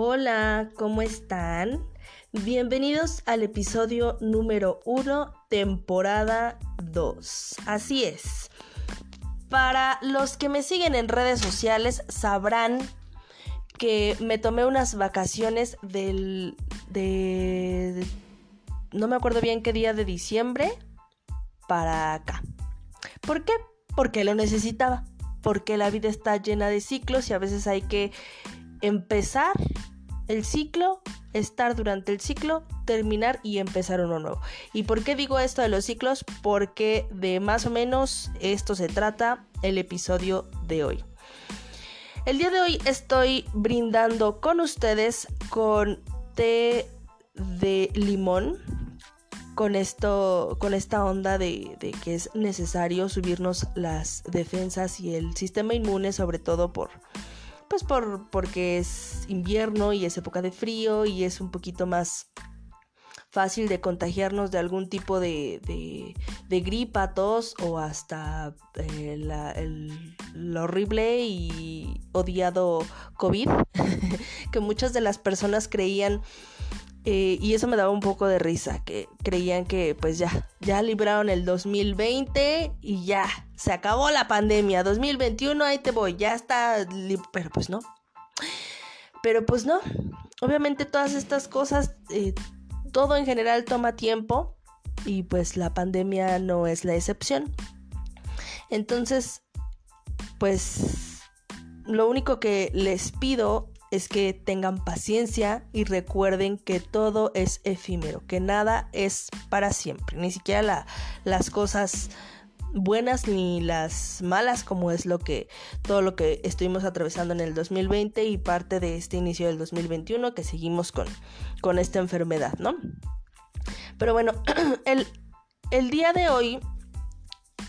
Hola, ¿cómo están? Bienvenidos al episodio número 1, temporada 2. Así es. Para los que me siguen en redes sociales sabrán que me tomé unas vacaciones del... de... no me acuerdo bien qué día de diciembre para acá. ¿Por qué? Porque lo necesitaba. Porque la vida está llena de ciclos y a veces hay que empezar el ciclo, estar durante el ciclo, terminar y empezar uno nuevo. ¿Y por qué digo esto de los ciclos? Porque de más o menos esto se trata el episodio de hoy. El día de hoy estoy brindando con ustedes con té de limón. Con esto, con esta onda de, de que es necesario subirnos las defensas y el sistema inmune, sobre todo por, pues por, porque es invierno y es época de frío y es un poquito más fácil de contagiarnos de algún tipo de, de, gripa, tos o hasta eh, el, horrible y odiado COVID, que muchas de las personas creían eh, y eso me daba un poco de risa, que creían que pues ya, ya libraron el 2020 y ya, se acabó la pandemia, 2021 ahí te voy, ya está, pero pues no. Pero pues no, obviamente todas estas cosas, eh, todo en general toma tiempo y pues la pandemia no es la excepción. Entonces, pues lo único que les pido es que tengan paciencia y recuerden que todo es efímero, que nada es para siempre, ni siquiera las cosas buenas ni las malas como es lo que todo lo que estuvimos atravesando en el 2020 y parte de este inicio del 2021 que seguimos con, con esta enfermedad, ¿no? Pero bueno, el, el día de hoy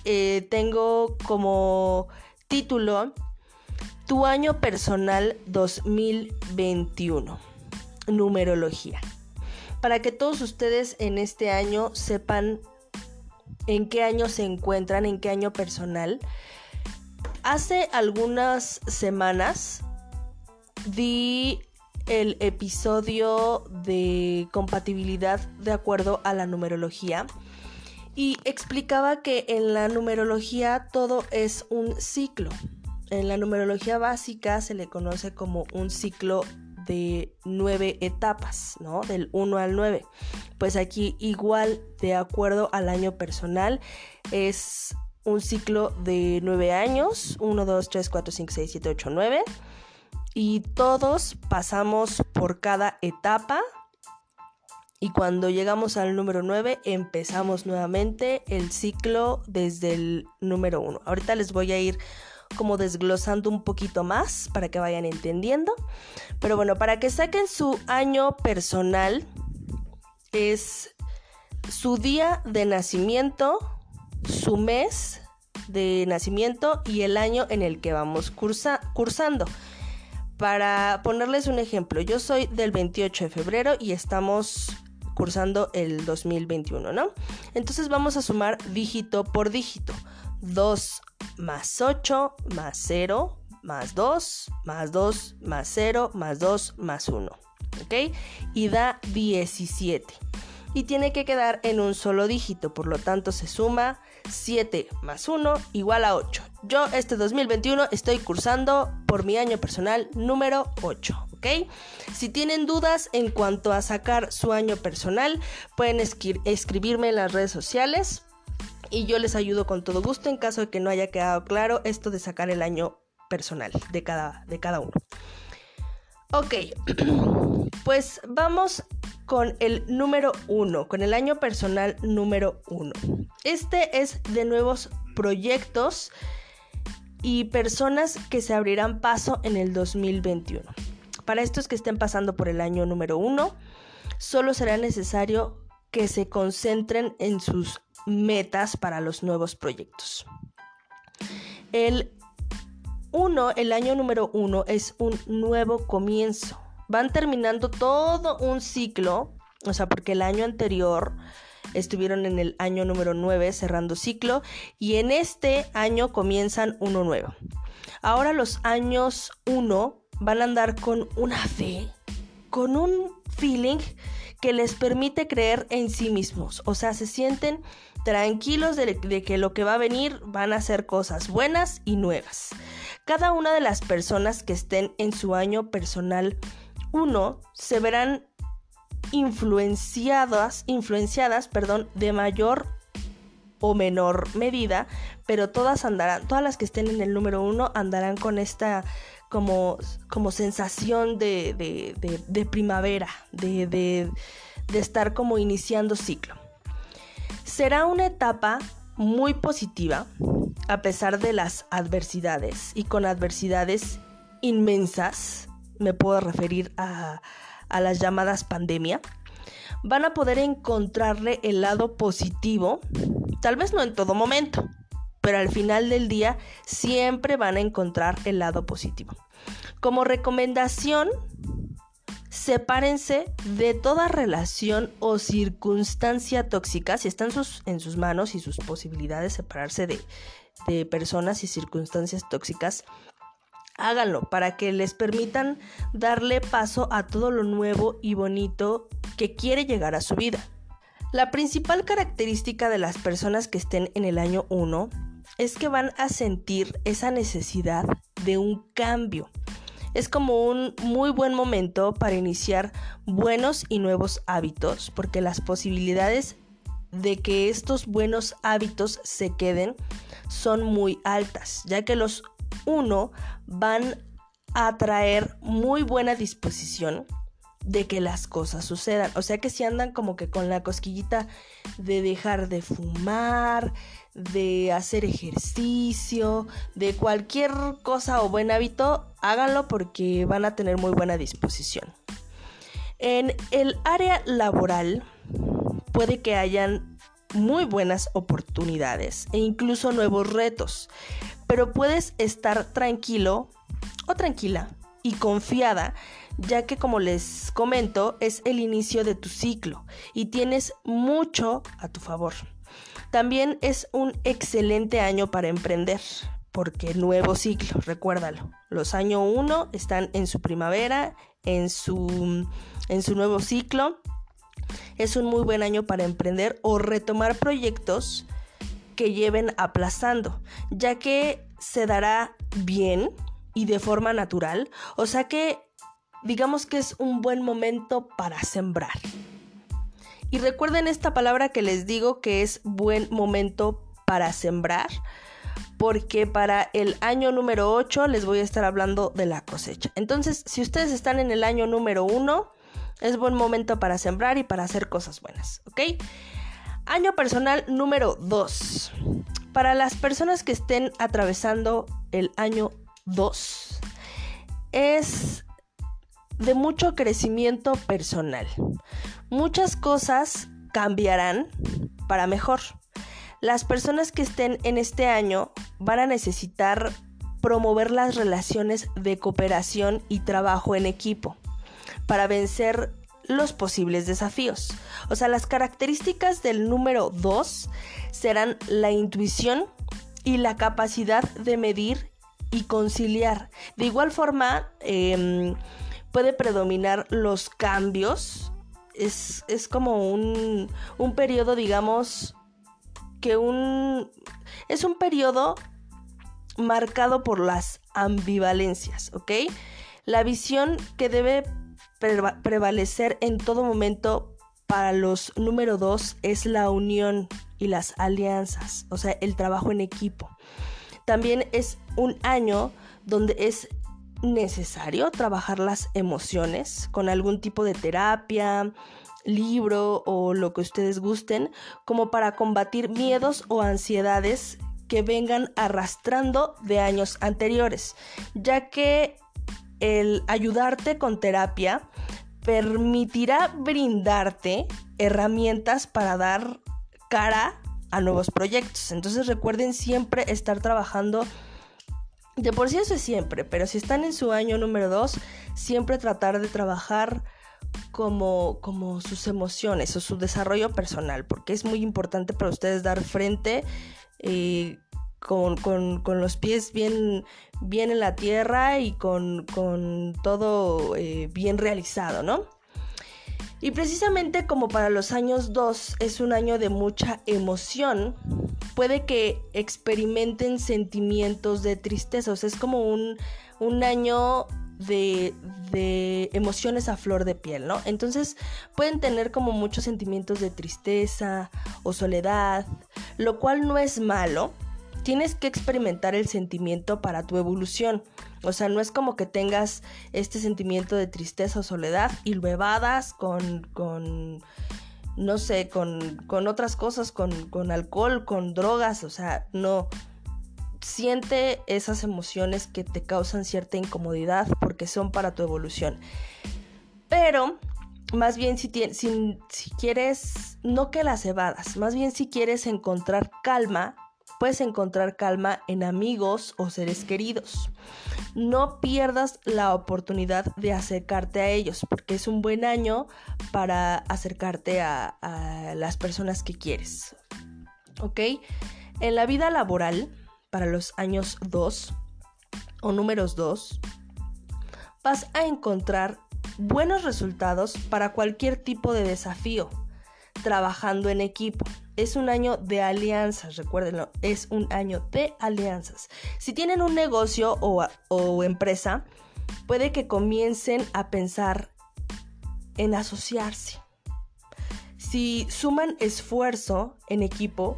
eh, tengo como título tu año personal 2021. Numerología. Para que todos ustedes en este año sepan en qué año se encuentran, en qué año personal. Hace algunas semanas di el episodio de compatibilidad de acuerdo a la numerología y explicaba que en la numerología todo es un ciclo. En la numerología básica se le conoce como un ciclo de nueve etapas, ¿no? Del 1 al 9. Pues aquí igual, de acuerdo al año personal, es un ciclo de nueve años, 1, 2, 3, 4, 5, 6, 7, 8, 9. Y todos pasamos por cada etapa. Y cuando llegamos al número 9, empezamos nuevamente el ciclo desde el número 1. Ahorita les voy a ir como desglosando un poquito más para que vayan entendiendo. Pero bueno, para que saquen su año personal es su día de nacimiento, su mes de nacimiento y el año en el que vamos cursando. Para ponerles un ejemplo, yo soy del 28 de febrero y estamos cursando el 2021, ¿no? Entonces vamos a sumar dígito por dígito. 2 más 8 más 0 más 2 más 2 más 0 más 2 más 1. ¿Ok? Y da 17. Y tiene que quedar en un solo dígito, por lo tanto se suma 7 más 1 igual a 8. Yo este 2021 estoy cursando por mi año personal número 8. ¿ok? Si tienen dudas en cuanto a sacar su año personal, pueden escribirme en las redes sociales y yo les ayudo con todo gusto en caso de que no haya quedado claro esto de sacar el año personal de cada, de cada uno. Ok, pues vamos con el número uno, con el año personal número uno. Este es de nuevos proyectos y personas que se abrirán paso en el 2021. Para estos que estén pasando por el año número uno, solo será necesario que se concentren en sus metas para los nuevos proyectos. El 1, el año número 1 es un nuevo comienzo. Van terminando todo un ciclo, o sea, porque el año anterior estuvieron en el año número 9 cerrando ciclo y en este año comienzan uno nuevo. Ahora los años 1 van a andar con una fe con un feeling que les permite creer en sí mismos. O sea, se sienten tranquilos de, que lo que va a venir van a ser cosas buenas y nuevas. Cada una de las personas que estén en su año personal 1 se verán influenciadas, influenciadas, perdón, de mayor o menor medida, pero todas andarán, todas las que estén en el número 1 andarán con esta como, como sensación de, de, primavera, de, de estar como iniciando ciclo. Será una etapa muy positiva a pesar de las adversidades y con adversidades inmensas, me puedo referir a, a las llamadas pandemia, van a poder encontrarle el lado positivo, tal vez no en todo momento, pero al final del día siempre van a encontrar el lado positivo. Como recomendación, sepárense de toda relación o circunstancia tóxica, si están en sus manos y sus posibilidades separarse de, de personas y circunstancias tóxicas, háganlo para que les permitan darle paso a todo lo nuevo y bonito que quiere llegar a su vida. La principal característica de las personas que estén en el año 1 es que van a sentir esa necesidad de un cambio. Es como un muy buen momento para iniciar buenos y nuevos hábitos, porque las posibilidades de que estos buenos hábitos se queden son muy altas, ya que los 1 van a traer muy buena disposición de que las cosas sucedan. O sea que si andan como que con la cosquillita de dejar de fumar, de hacer ejercicio, de cualquier cosa o buen hábito, háganlo porque van a tener muy buena disposición. En el área laboral puede que hayan muy buenas oportunidades e incluso nuevos retos, pero puedes estar tranquilo o tranquila y confiada ya que como les comento es el inicio de tu ciclo y tienes mucho a tu favor. También es un excelente año para emprender, porque nuevo ciclo, recuérdalo. Los años 1 están en su primavera, en su, en su nuevo ciclo. Es un muy buen año para emprender o retomar proyectos que lleven aplazando, ya que se dará bien y de forma natural. O sea que digamos que es un buen momento para sembrar. Y recuerden esta palabra que les digo que es buen momento para sembrar, porque para el año número 8 les voy a estar hablando de la cosecha. Entonces, si ustedes están en el año número 1, es buen momento para sembrar y para hacer cosas buenas, ¿ok? Año personal número 2. Para las personas que estén atravesando el año 2, es de mucho crecimiento personal. Muchas cosas cambiarán para mejor. Las personas que estén en este año van a necesitar promover las relaciones de cooperación y trabajo en equipo para vencer los posibles desafíos. O sea, las características del número 2 serán la intuición y la capacidad de medir y conciliar. De igual forma, em, puede predominar los cambios. Es, como un, un periodo, digamos, que un... Es un periodo marcado por las ambivalencias, ¿ok? La visión que debe prevalecer en todo momento para los número dos es la unión y las alianzas, o sea, el trabajo en equipo. También es un año donde es necesario trabajar las emociones con algún tipo de terapia, libro o lo que ustedes gusten, como para combatir miedos o ansiedades que vengan arrastrando de años anteriores, ya que el ayudarte con terapia permitirá brindarte herramientas para dar cara a nuevos proyectos. Entonces recuerden siempre estar trabajando de por sí eso es siempre, pero si están en su año número 2, siempre tratar de trabajar como, como sus emociones o su desarrollo personal, porque es muy importante para ustedes dar frente eh, con, los pies bien, bien en la tierra y con, todo eh, bien realizado, ¿no? Y precisamente como para los años 2 es un año de mucha emoción, puede que experimenten sentimientos de tristeza, o sea, es como un, un año de, de, emociones a flor de piel, ¿no? Entonces pueden tener como muchos sentimientos de tristeza o soledad, lo cual no es malo. Tienes que experimentar el sentimiento para tu evolución. O sea, no es como que tengas este sentimiento de tristeza o soledad y lo evadas con, con no sé, con, con otras cosas, con, con alcohol, con drogas. O sea, no siente esas emociones que te causan cierta incomodidad porque son para tu evolución. Pero, más bien si, si, si, quieres, no que las evadas, más bien si quieres encontrar calma, puedes encontrar calma en amigos o seres queridos. No pierdas la oportunidad de acercarte a ellos porque es un buen año para acercarte a, las personas que quieres. ¿Ok? En la vida laboral, para los años 2 o números 2, vas a encontrar buenos resultados para cualquier tipo de desafío, trabajando en equipo. Es un año de alianzas, recuérdenlo, es un año de alianzas. Si tienen un negocio o, o empresa, puede que comiencen a pensar en asociarse. Si suman esfuerzo en equipo,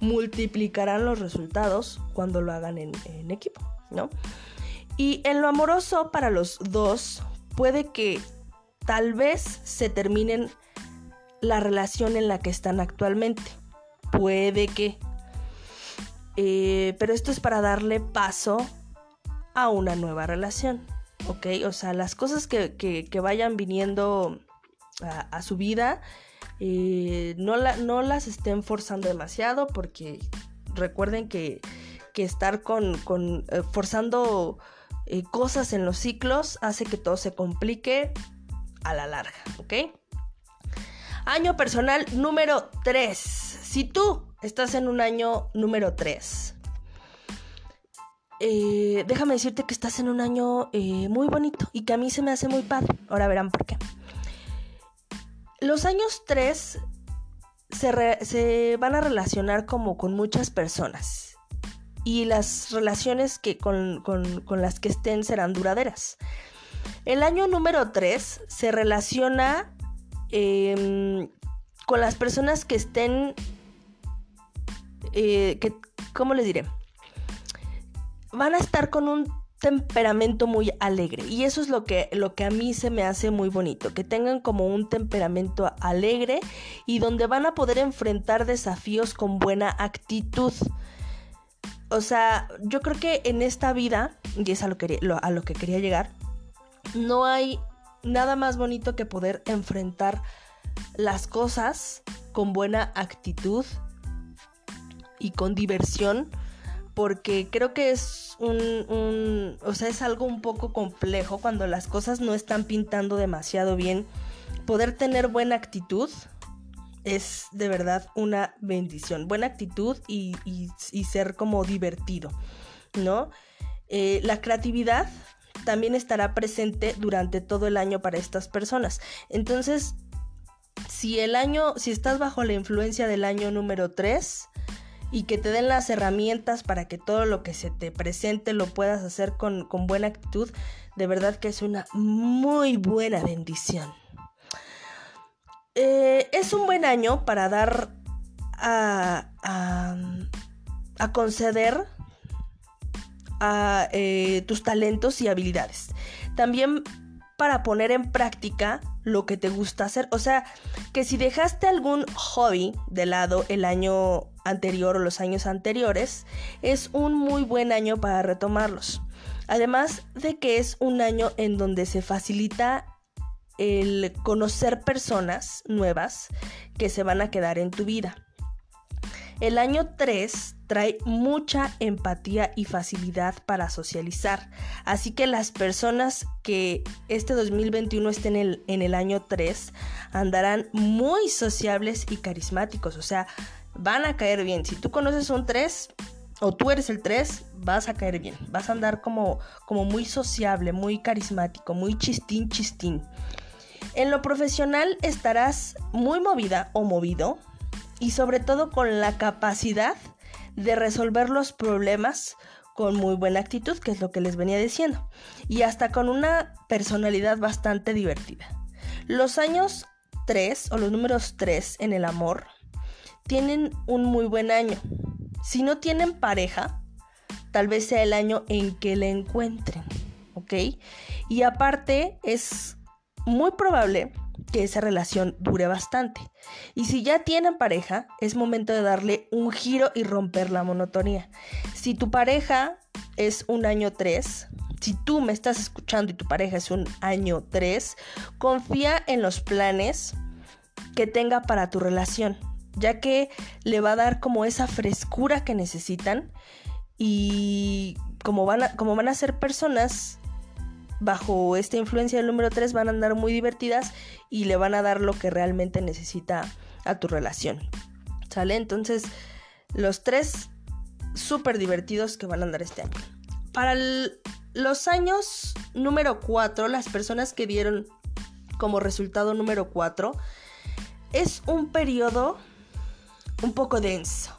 multiplicarán los resultados cuando lo hagan en, equipo, ¿no? Y en lo amoroso para los dos puede que tal vez se terminen la relación en la que están actualmente. Puede que. Eh, pero esto es para darle paso a una nueva relación. ¿Ok? O sea, las cosas que, vayan viniendo a su vida eh, no, no las estén forzando demasiado porque recuerden que, estar con, eh, forzando cosas en los ciclos hace que todo se complique a la larga, ¿ok? Año personal número 3. Si tú estás en un año número 3, déjame decirte que estás en un año muy bonito y que a mí se me hace muy padre. Ahora verán por qué. Los años 3 se, van a relacionar como con muchas personas y las relaciones que con, las que estén serán duraderas. El año número 3 se relaciona em, con las personas que estén, eh, que, ¿cómo les diré? Van a estar con un temperamento muy alegre y eso es lo que, lo que a mí se me hace muy bonito, que tengan como un temperamento alegre y donde van a poder enfrentar desafíos con buena actitud. O sea, yo creo que en esta vida, y es a lo que, a lo que quería llegar, no hay nada más bonito que poder enfrentar las cosas con buena actitud y con diversión porque creo que es un, o sea, es algo un poco complejo cuando las cosas no están pintando demasiado bien. Poder tener buena actitud es de verdad una bendición. Buena actitud y, ser como divertido, ¿no? Eh, la creatividad también estará presente durante todo el año para estas personas. Entonces, si el año, si estás bajo la influencia del año número 3, y que te den las herramientas para que todo lo que se te presente lo puedas hacer con, buena actitud, de verdad que es una muy buena bendición. Eh, es un buen año para dar a, a, conceder a eh, tus talentos y habilidades. También para poner en práctica lo que te gusta hacer. O sea, que si dejaste algún hobby de lado el año anterior o los años anteriores, es un muy buen año para retomarlos. Además de que es un año en donde se facilita el conocer personas nuevas que se van a quedar en tu vida. El año 3 trae mucha empatía y facilidad para socializar, así que las personas que este 2021 estén en el, en el año 3 andarán muy sociables y carismáticos, o sea, van a caer bien. Si tú conoces un 3, o tú eres el 3, vas a caer bien. Vas a andar como, como muy sociable, muy carismático, muy chistín, chistín. En lo profesional estarás muy movida o movido y sobre todo con la capacidad de resolver los problemas con muy buena actitud, que es lo que les venía diciendo, y hasta con una personalidad bastante divertida. Los años 3 o los números 3 en el amor tienen un muy buen año. Si no tienen pareja, tal vez sea el año en que le encuentren, ¿ok? Y aparte es muy probable que esa relación dure bastante. Y si ya tienen pareja, es momento de darle un giro y romper la monotonía. Si tu pareja es un año 3, si tú me estás escuchando y tu pareja es un año 3, confía en los planes que tenga para tu relación, ya que le va a dar como esa frescura que necesitan y como van a, como van a ser personas bajo esta influencia del número 3 van a andar muy divertidas y le van a dar lo que realmente necesita a tu relación. ¿Sale? Entonces, los tres súper divertidos que van a andar este año. Para los años número 4, las personas que dieron como resultado número 4, es un periodo un poco denso,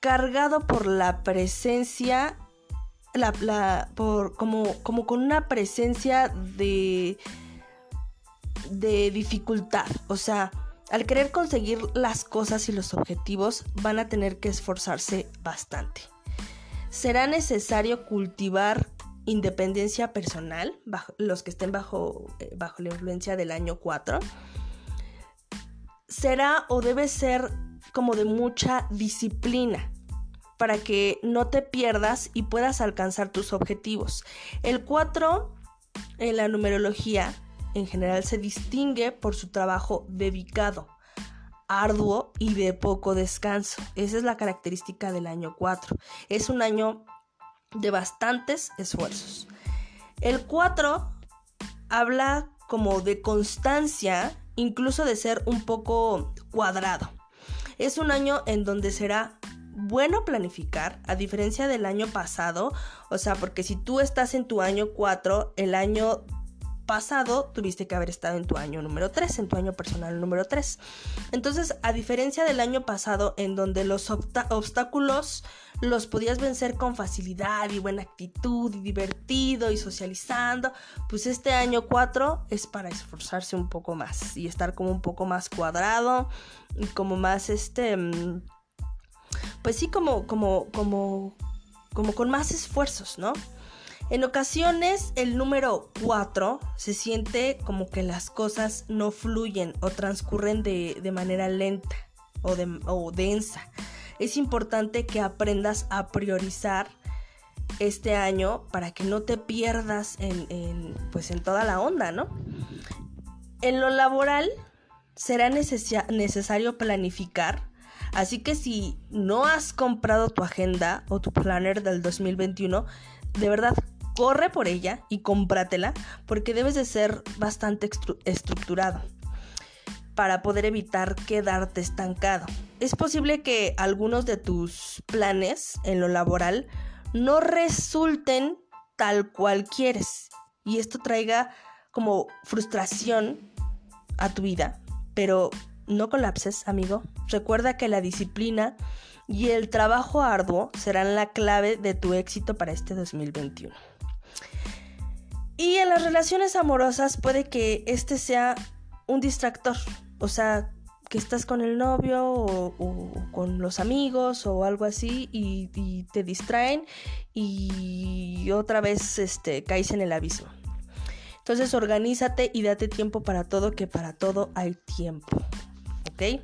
cargado por la presencia la, por, como, como con una presencia de, de dificultad. O sea, al querer conseguir las cosas y los objetivos, van a tener que esforzarse bastante. Será necesario cultivar independencia personal, los que estén bajo, eh, bajo la influencia del año 4. Será o debe ser como de mucha disciplina para que no te pierdas y puedas alcanzar tus objetivos. El 4 en la numerología en general se distingue por su trabajo dedicado, arduo y de poco descanso. Esa es la característica del año 4. Es un año de bastantes esfuerzos. El 4 habla como de constancia, incluso de ser un poco cuadrado. Es un año en donde será bueno planificar, a diferencia del año pasado, o sea, porque si tú estás en tu año 4, el año pasado tuviste que haber estado en tu año número 3, en tu año personal número 3. Entonces, a diferencia del año pasado, en donde los obstáculos los podías vencer con facilidad y buena actitud y divertido y socializando, pues este año 4 es para esforzarse un poco más y estar como un poco más cuadrado y como más este mm, pues sí, como, como, como, como con más esfuerzos, ¿no? En ocasiones el número 4 se siente como que las cosas no fluyen o transcurren de, manera lenta o, de, o densa. Es importante que aprendas a priorizar este año para que no te pierdas en, pues en toda la onda, ¿no? En lo laboral será necesario planificar Así que si no has comprado tu agenda o tu planner del 2021, de verdad corre por ella y cómpratela porque debes de ser bastante estructurado para poder evitar quedarte estancado. Es posible que algunos de tus planes en lo laboral no resulten tal cual quieres y esto traiga como frustración a tu vida, pero no colapses, amigo. Recuerda que la disciplina y el trabajo arduo serán la clave de tu éxito para este 2021. Y en las relaciones amorosas puede que este sea un distractor, o sea, que estás con el novio o, con los amigos o algo así y, te distraen y otra vez este, caes en el abismo. Entonces organízate y date tiempo para todo, que para todo hay tiempo. ¿ok?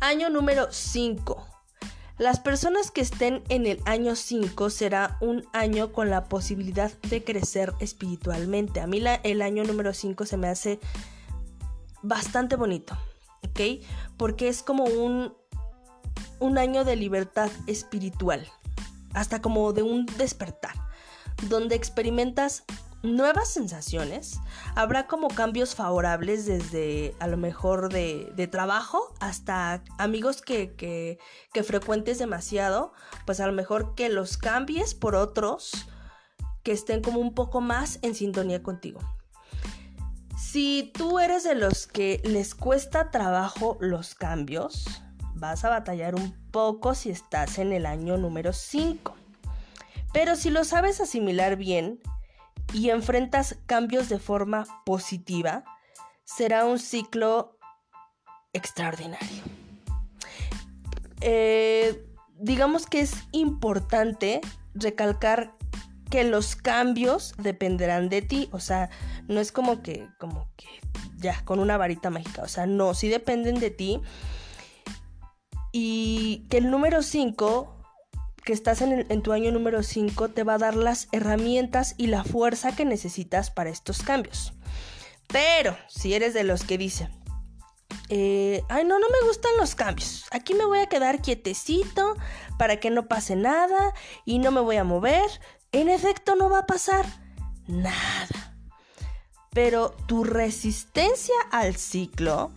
Año número 5. Las personas que estén en el año 5 será un año con la posibilidad de crecer espiritualmente. A mí el año número 5 se me hace bastante bonito, ¿ok? Porque es como un, un año de libertad espiritual, hasta como de un despertar, donde experimentas nuevas sensaciones, habrá como cambios favorables desde a lo mejor de, trabajo hasta amigos que, que, que, frecuentes demasiado, pues a lo mejor que los cambies por otros que estén como un poco más en sintonía contigo. Si tú eres de los que les cuesta trabajo los cambios, vas a batallar un poco si estás en el año número 5. Pero si lo sabes asimilar bien, y enfrentas cambios de forma positiva, será un ciclo extraordinario. Eh, digamos que es importante recalcar que los cambios dependerán de ti, o sea, no es como que, como que ya, con una varita mágica, o sea, no, sí dependen de ti. Y que el número 5 que estás en, tu año número 5 te va a dar las herramientas y la fuerza que necesitas para estos cambios. Pero si eres de los que dicen, eh, ay no, no me gustan los cambios, aquí me voy a quedar quietecito para que no pase nada y no me voy a mover, en efecto no va a pasar nada. Pero tu resistencia al ciclo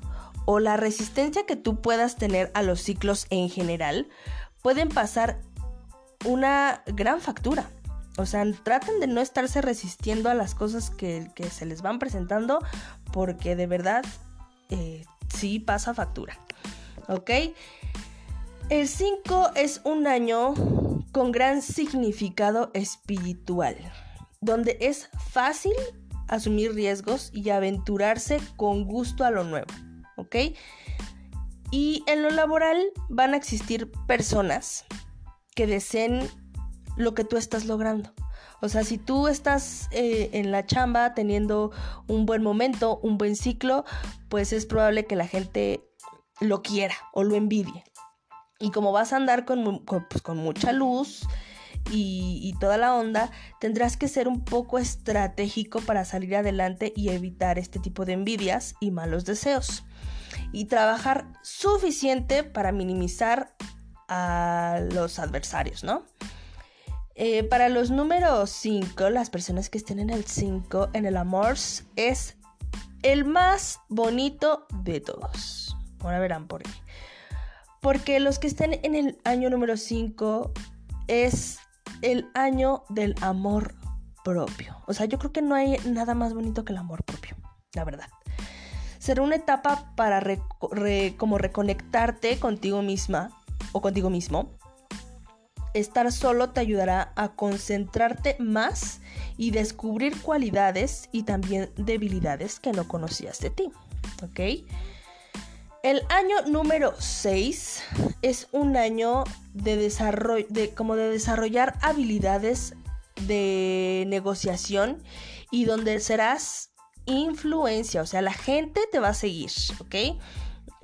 o la resistencia que tú puedas tener a los ciclos en general pueden pasar una gran factura. O sea, traten de no estarse resistiendo a las cosas que, se les van presentando porque de verdad eh, sí pasa factura. ¿Ok? El 5 es un año con gran significado espiritual, donde es fácil asumir riesgos y aventurarse con gusto a lo nuevo. ¿Ok? Y en lo laboral van a existir personas que deseen lo que tú estás logrando. O sea, si tú estás eh, en la chamba teniendo un buen momento, un buen ciclo, pues es probable que la gente lo quiera o lo envidie. Y como vas a andar con, pues, mucha luz y, y, toda la onda, tendrás que ser un poco estratégico para salir adelante y evitar este tipo de envidias y malos deseos. Y trabajar suficiente para minimizar a los adversarios, ¿no? Eh, para los números 5, las personas que estén en el 5, en el amor, es el más bonito de todos. Ahora verán por qué. Porque los que estén en el año número 5 es el año del amor propio. O sea, yo creo que no hay nada más bonito que el amor propio, la verdad. Será una etapa para como reconectarte contigo misma, o contigo mismo, estar solo te ayudará a concentrarte más y descubrir cualidades y también debilidades que no conocías de ti. ¿Ok? El año número 6 es un año de desarrollo, de, como de desarrollar habilidades de negociación y donde serás influencia, o sea, la gente te va a seguir, ¿ok?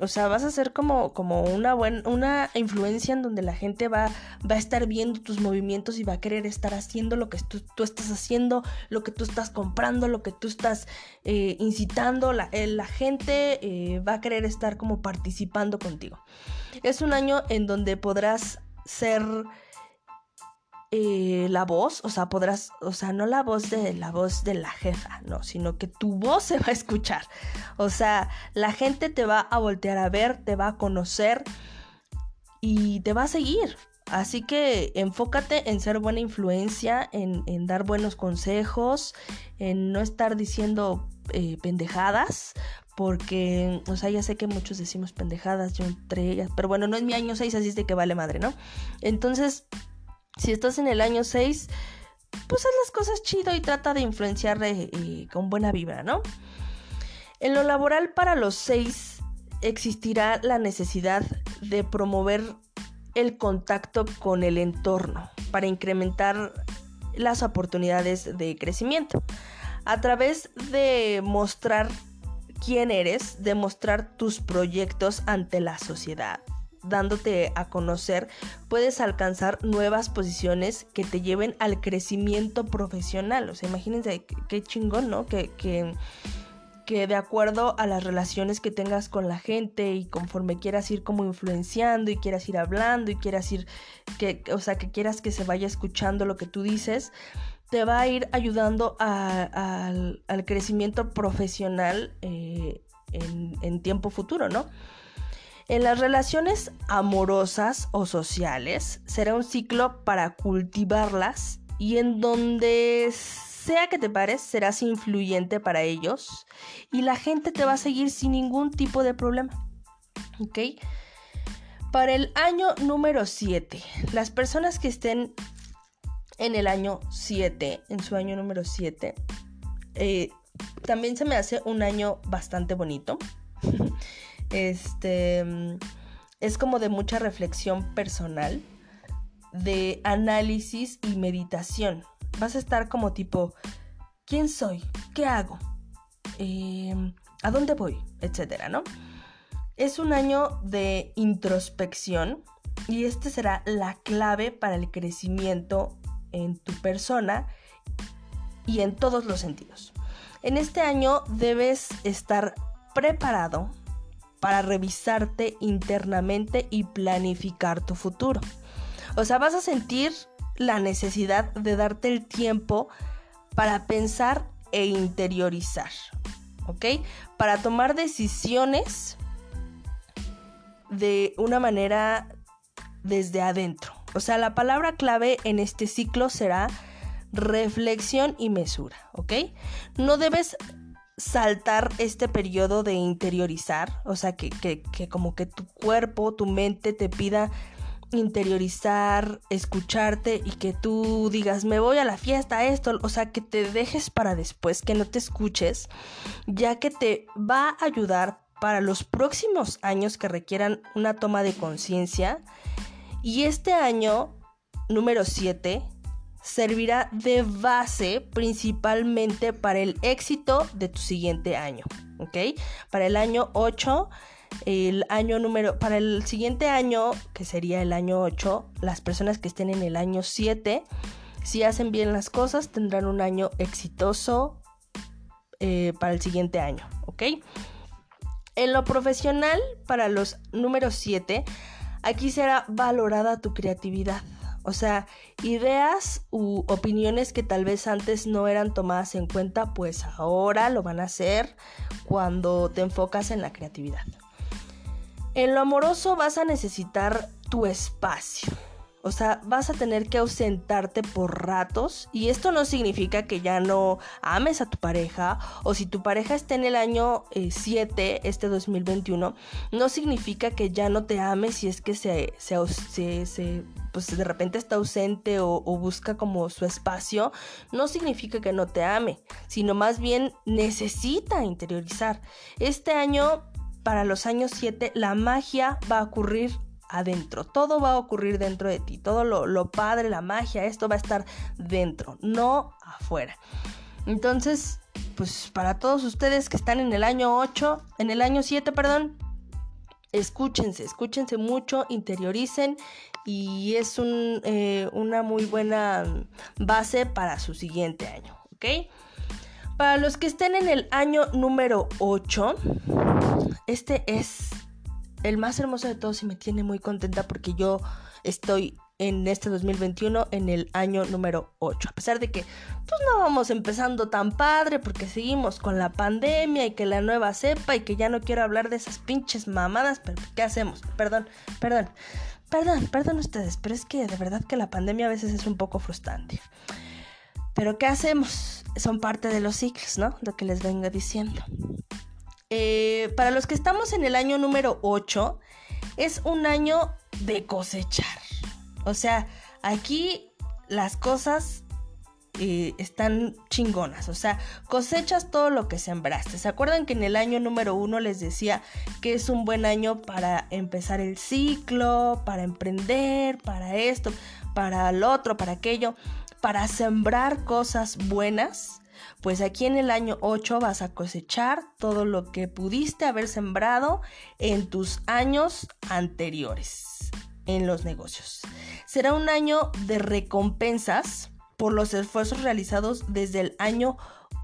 O sea, vas a ser como, como una buena, una influencia en donde la gente va, va a estar viendo tus movimientos y va a querer estar haciendo lo que tú, estás haciendo, lo que tú estás comprando, lo que tú estás eh, incitando. La, eh, la gente eh, va a querer estar como participando contigo. Es un año en donde podrás ser eh, la voz, o sea, podrás, o sea, no la voz de la voz de la jefa, no, sino que tu voz se va a escuchar. O sea, la gente te va a voltear a ver, te va a conocer y te va a seguir. Así que enfócate en ser buena influencia, en, dar buenos consejos, en no estar diciendo eh, pendejadas, porque, o sea, ya sé que muchos decimos pendejadas, yo entre ellas, pero bueno, no es mi año 6, así es de que vale madre, ¿no? Entonces, si estás en el año 6, pues haz las cosas chido y trata de influenciar eh, con buena vibra, ¿no? En lo laboral para los 6 existirá la necesidad de promover el contacto con el entorno para incrementar las oportunidades de crecimiento. A través de mostrar quién eres, de mostrar tus proyectos ante la sociedad, dándote a conocer, puedes alcanzar nuevas posiciones que te lleven al crecimiento profesional. O sea, imagínense qué chingón, ¿no? Que, que, que de acuerdo a las relaciones que tengas con la gente y conforme quieras ir como influenciando y quieras ir hablando y quieras ir, que, o sea, que quieras que se vaya escuchando lo que tú dices, te va a ir ayudando al crecimiento profesional eh, en, en tiempo futuro, ¿no? En las relaciones amorosas o sociales será un ciclo para cultivarlas y en donde sea que te pares serás influyente para ellos y la gente te va a seguir sin ningún tipo de problema. ¿Ok? Para el año número 7, las personas que estén en el año 7, en su año número 7, eh, también se me hace un año bastante bonito. Este es como de mucha reflexión personal, de análisis y meditación. Vas a estar como tipo, ¿quién soy? ¿Qué hago? Em, ¿A dónde voy? Etcétera, ¿no? Es un año de introspección y este será la clave para el crecimiento en tu persona y en todos los sentidos. En este año debes estar preparado para revisarte internamente y planificar tu futuro. O sea, vas a sentir la necesidad de darte el tiempo para pensar e interiorizar, ¿ok? Para tomar decisiones de una manera desde adentro. O sea, la palabra clave en este ciclo será reflexión y mesura, ¿ok? No debes saltar este periodo de interiorizar, o sea, que, como que tu cuerpo, tu mente te pida interiorizar, escucharte y que tú digas, me voy a la fiesta, esto, o sea, que te dejes para después, que no te escuches, ya que te va a ayudar para los próximos años que requieran una toma de conciencia. Y este año, número 7, servirá de base principalmente para el éxito de tu siguiente año, ¿ok? Para el año 8, el año número, para el siguiente año, que sería el año 8, las personas que estén en el año 7, si hacen bien las cosas, tendrán un año exitoso eh, para el siguiente año, ¿ok? En lo profesional, para los números 7, aquí será valorada tu creatividad. O sea, ideas u opiniones que tal vez antes no eran tomadas en cuenta, pues ahora lo van a hacer cuando te enfocas en la creatividad. En lo amoroso vas a necesitar tu espacio. O sea, vas a tener que ausentarte por ratos y esto no significa que ya no ames a tu pareja o si tu pareja está en el año 7, eh, este 2021, no significa que ya no te ames si es que se, se, pues de repente está ausente o, o busca como su espacio, no significa que no te ame, sino más bien necesita interiorizar. Este año, para los años 7, la magia va a ocurrir adentro. Todo va a ocurrir dentro de ti. Todo lo, padre, la magia, esto va a estar dentro, no afuera. Entonces, pues para todos ustedes que están en el año 8, en el año 7, perdón, escúchense, escúchense mucho, interioricen y es eh, una muy buena base para su siguiente año, ¿ok? Para los que estén en el año número 8, este es el más hermoso de todos y me tiene muy contenta porque yo estoy en este 2021 en el año número 8. A pesar de que pues no vamos empezando tan padre porque seguimos con la pandemia y que la nueva cepa y que ya no quiero hablar de esas pinches mamadas, pero ¿qué hacemos? Perdón, perdón. Perdón, perdón ustedes, pero es que de verdad que la pandemia a veces es un poco frustrante. Pero ¿qué hacemos? Son parte de los ciclos, ¿no? Lo que les vengo diciendo. Eh, para los que estamos en el año número 8, es un año de cosechar. O sea, aquí las cosas eh, están chingonas. O sea, cosechas todo lo que sembraste. ¿Se acuerdan que en el año número 1 les decía que es un buen año para empezar el ciclo, para emprender, para esto, para lo otro, para aquello, para sembrar cosas buenas? Pues aquí en el año 8 vas a cosechar todo lo que pudiste haber sembrado en tus años anteriores en los negocios. Será un año de recompensas por los esfuerzos realizados desde el año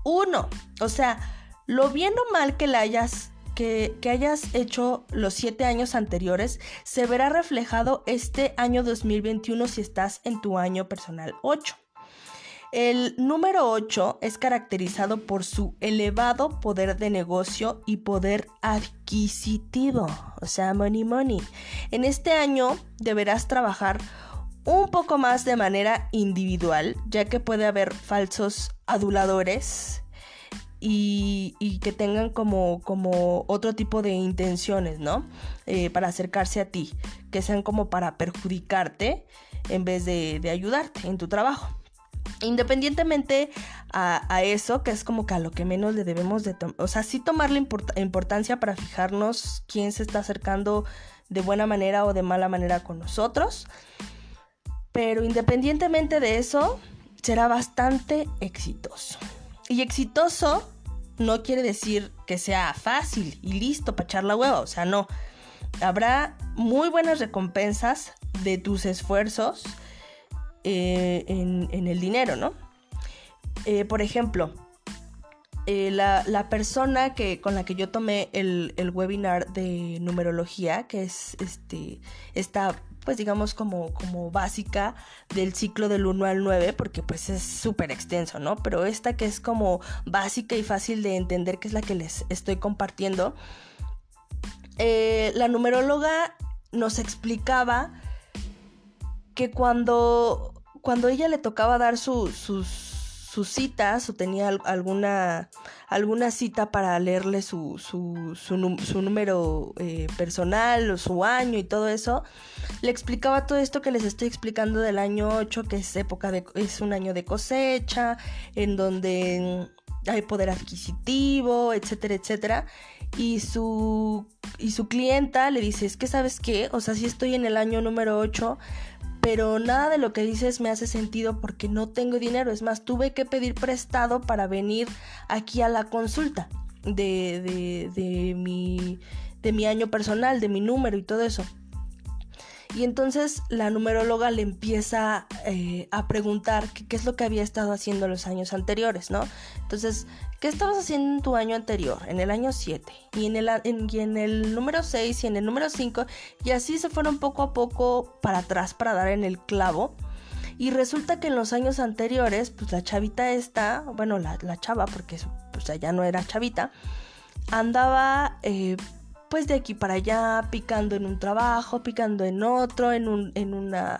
1. O sea, lo bien o mal que le hayas que, que, hayas hecho los siete años anteriores se verá reflejado este año 2021 si estás en tu año personal 8. El número 8 es caracterizado por su elevado poder de negocio y poder adquisitivo, o sea, money money. En este año deberás trabajar un poco más de manera individual, ya que puede haber falsos aduladores y, que tengan como, como, otro tipo de intenciones, ¿no? Eh, para acercarse a ti, que sean como para perjudicarte en vez de, ayudarte en tu trabajo. Independientemente a, eso, que es como que a lo que menos le debemos de tomar, o sea, sí tomarle importancia para fijarnos quién se está acercando de buena manera o de mala manera con nosotros. Pero independientemente de eso, será bastante exitoso. Y exitoso no quiere decir que sea fácil y listo para echar la hueva, o sea, no. Habrá muy buenas recompensas de tus esfuerzos eh, en, el dinero, ¿no? Eh, por ejemplo, eh, la, persona que, con la que yo tomé el, el, webinar de numerología, que es este, esta pues digamos como, como básica del ciclo del 1 al 9, porque pues es súper extenso, ¿no? Pero esta que es como básica y fácil de entender, que es la que les estoy compartiendo, la numeróloga nos explicaba que cuando, cuando ella le tocaba dar sus sus citas o tenía alguna, alguna cita para leerle su, su, su, número eh, personal o su año y todo eso, le explicaba todo esto que les estoy explicando del año 8, que es época de, es un año de cosecha, en donde hay poder adquisitivo, etcétera, etcétera. Y su, y su clienta le dice, es que sabes qué, o sea, si estoy en el año número 8, pero nada de lo que dices me hace sentido porque no tengo dinero. Es más, tuve que pedir prestado para venir aquí a la consulta de, de, mi, de mi año personal, de mi número y todo eso. Y entonces la numeróloga le empieza eh, a preguntar qué es lo que había estado haciendo los años anteriores, ¿no? Entonces, ¿qué estabas haciendo en tu año anterior? En el año 7, y en el, número 6, y en el número 5, y así se fueron poco a poco para atrás para dar en el clavo. Y resulta que en los años anteriores, pues la chavita esta, bueno, la, chava, porque pues, ya no era chavita, andaba eh, pues de aquí para allá, picando en un trabajo, picando en otro, en, un, en, una,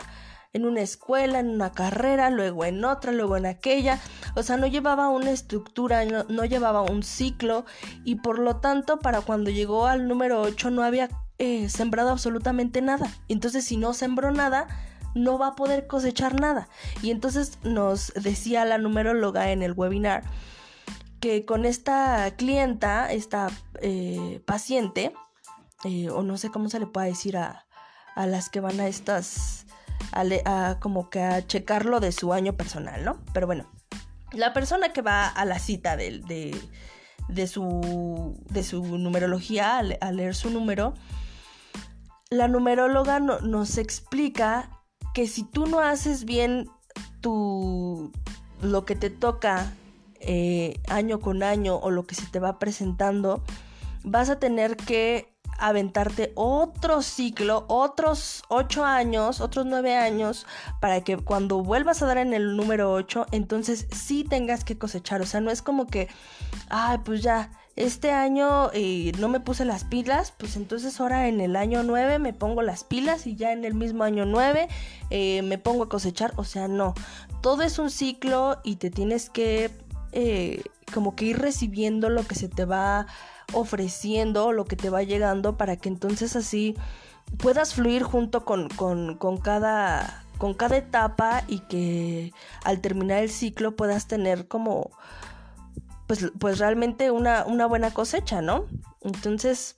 en una escuela, en una carrera, luego en otra, luego en aquella. O sea, no llevaba una estructura, no, llevaba un ciclo y por lo tanto para cuando llegó al número 8 no había eh, sembrado absolutamente nada. Entonces si no sembró nada, no va a poder cosechar nada. Y entonces nos decía la numeróloga en el webinar que con esta clienta, esta eh, paciente, eh, o no sé cómo se le puede decir a, las que van a estas, a, como que a checarlo de su año personal, ¿no? Pero bueno, la persona que va a la cita de, de, su, de su numerología, a, leer su número, la numeróloga nos explica que si tú no haces bien tu, lo que te toca eh, año con año o lo que se te va presentando, vas a tener que aventarte otro ciclo, otros ocho años, otros nueve años, para que cuando vuelvas a dar en el número 8, entonces sí tengas que cosechar. O sea, no es como que, ay, pues ya, este año eh, no me puse las pilas, pues entonces ahora en el año 9 me pongo las pilas y ya en el mismo año 9 eh, me pongo a cosechar. O sea, no, todo es un ciclo y te tienes que eh, como que ir recibiendo lo que se te va ofreciendo, lo que te va llegando, para que entonces así puedas fluir junto con, cada con cada etapa y que al terminar el ciclo puedas tener como pues, pues realmente una, una buena cosecha, ¿no? Entonces,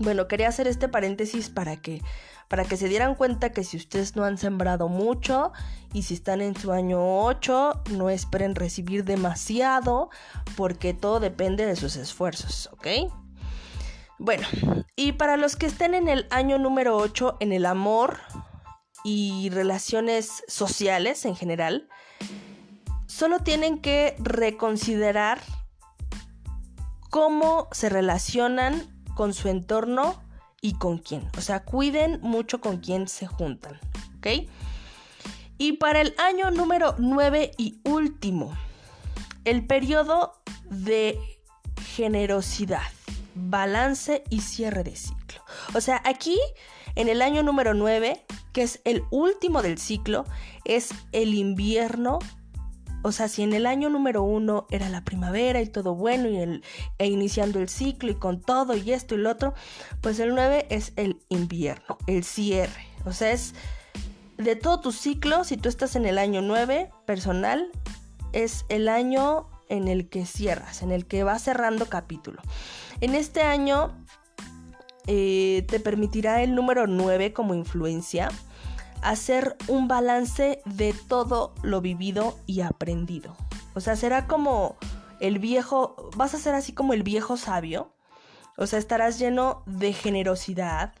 bueno, quería hacer este paréntesis para que para que se dieran cuenta que si ustedes no han sembrado mucho y si están en su año 8, no esperen recibir demasiado porque todo depende de sus esfuerzos, ¿ok? Bueno, y para los que estén en el año número 8 en el amor y relaciones sociales en general, solo tienen que reconsiderar cómo se relacionan con su entorno y con quién. O sea, cuiden mucho con quién se juntan, ¿ok? Y para el año número 9 y último, el periodo de generosidad, balance y cierre de ciclo. O sea, aquí en el año número 9, que es el último del ciclo, es el invierno. O sea, si en el año número 1 era la primavera y todo bueno y el, e iniciando el ciclo y con todo y esto y lo otro, pues el 9 es el invierno, el cierre. O sea, es de todo tu ciclo, si tú estás en el año 9 personal, es el año en el que cierras, en el que vas cerrando capítulo. En este año eh, te permitirá el número 9 como influencia hacer un balance de todo lo vivido y aprendido. O sea, será como el viejo, vas a ser así como el viejo sabio. O sea, estarás lleno de generosidad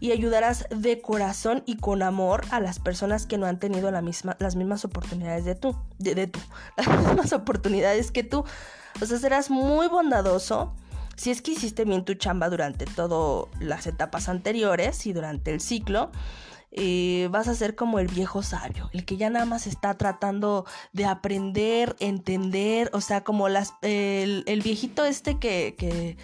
y ayudarás de corazón y con amor a las personas que no han tenido la misma, las mismas oportunidades de tú, de, de tú, las mismas oportunidades que tú. O sea, serás muy bondadoso si es que hiciste bien tu chamba durante todas las etapas anteriores y durante el ciclo, eh, vas a ser como el viejo sabio, el que ya nada más está tratando de aprender, entender, o sea, como las, el, viejito este que, que,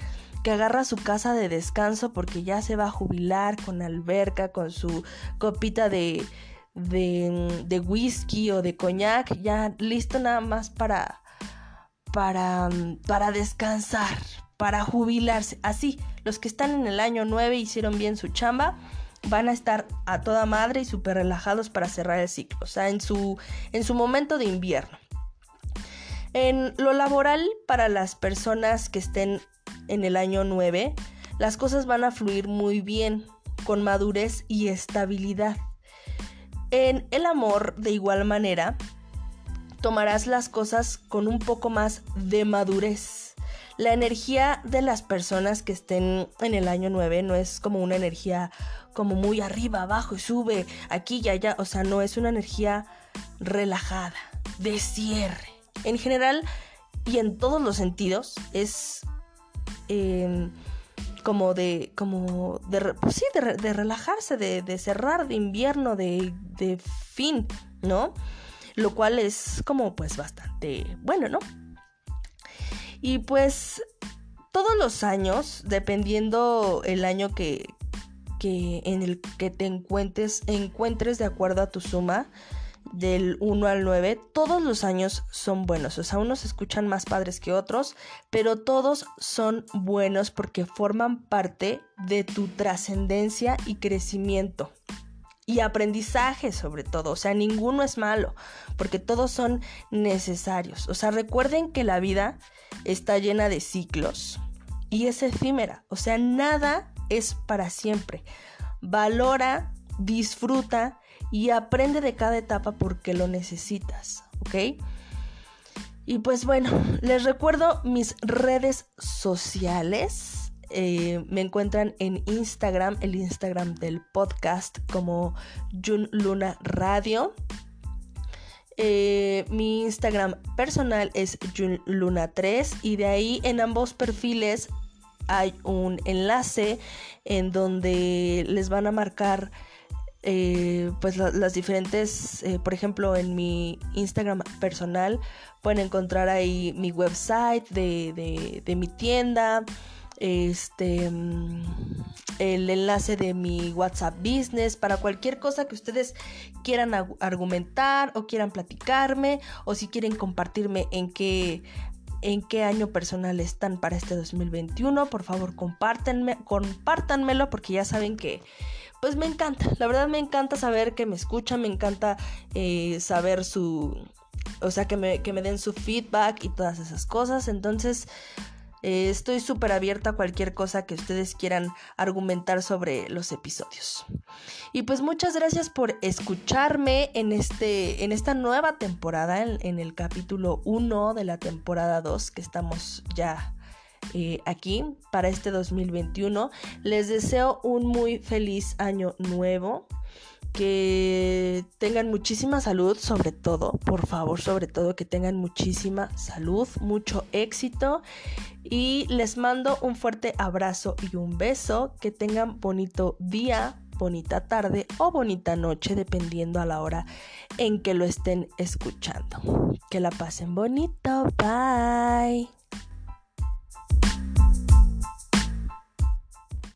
que, agarra su casa de descanso porque ya se va a jubilar con alberca, con su copita de, de, de whisky o de coñac, ya listo nada más para, para, para descansar, para jubilarse. Así, los que están en el año 9 hicieron bien su chamba, van a estar a toda madre y súper relajados para cerrar el ciclo, o sea, en su, en su momento de invierno. En lo laboral, para las personas que estén en el año 9, las cosas van a fluir muy bien, con madurez y estabilidad. En el amor, de igual manera, tomarás las cosas con un poco más de madurez la energía de las personas que estén en el año 9 no es como una energía como muy arriba, abajo y sube aquí y allá. O sea, no es una energía relajada, de cierre. En general y en todos los sentidos es em, como de, como de, pues sí, de, relajarse, de, cerrar, de invierno, de, de fin, ¿no? Lo cual es como pues bastante bueno, ¿no? Y pues todos los años, dependiendo el año que, en el que te encuentres, encuentres de acuerdo a tu suma, del 1 al 9, todos los años son buenos. O sea, unos escuchan más padres que otros, pero todos son buenos porque forman parte de tu trascendencia y crecimiento y aprendizaje sobre todo. O sea, ninguno es malo, porque todos son necesarios. O sea, recuerden que la vida está llena de ciclos y es efímera. O sea, nada es para siempre. Valora, disfruta y aprende de cada etapa porque lo necesitas, ¿ok? Y pues bueno, les recuerdo mis redes sociales. Eh, me encuentran en Instagram, el Instagram del podcast como Jun Luna Radio. Eh, mi Instagram personal es Jun Luna 3 y de ahí en ambos perfiles hay un enlace en donde les van a marcar eh, pues las diferentes, por ejemplo en mi Instagram personal pueden encontrar ahí mi website de, de mi tienda, este el enlace de mi WhatsApp Business para cualquier cosa que ustedes quieran argumentar o quieran platicarme o si quieren compartirme en qué en qué año personal están para este 2021, por favor compártanme, compártanmelo porque ya saben que pues me encanta, la verdad me encanta saber que me escuchan, me encanta eh, saber su, o sea, que me, que me den su feedback y todas esas cosas, entonces eh, estoy súper abierta a cualquier cosa que ustedes quieran argumentar sobre los episodios. Y pues muchas gracias por escucharme en, este, en esta nueva temporada, en, el capítulo 1 de la temporada 2, que estamos ya eh, aquí para este 2021. Les deseo un muy feliz año nuevo que tengan muchísima salud, sobre todo, por favor, sobre todo que tengan muchísima salud, mucho éxito y les mando un fuerte abrazo y un beso, que tengan bonito día, bonita tarde o bonita noche dependiendo a la hora en que lo estén escuchando. Que la pasen bonito. Bye.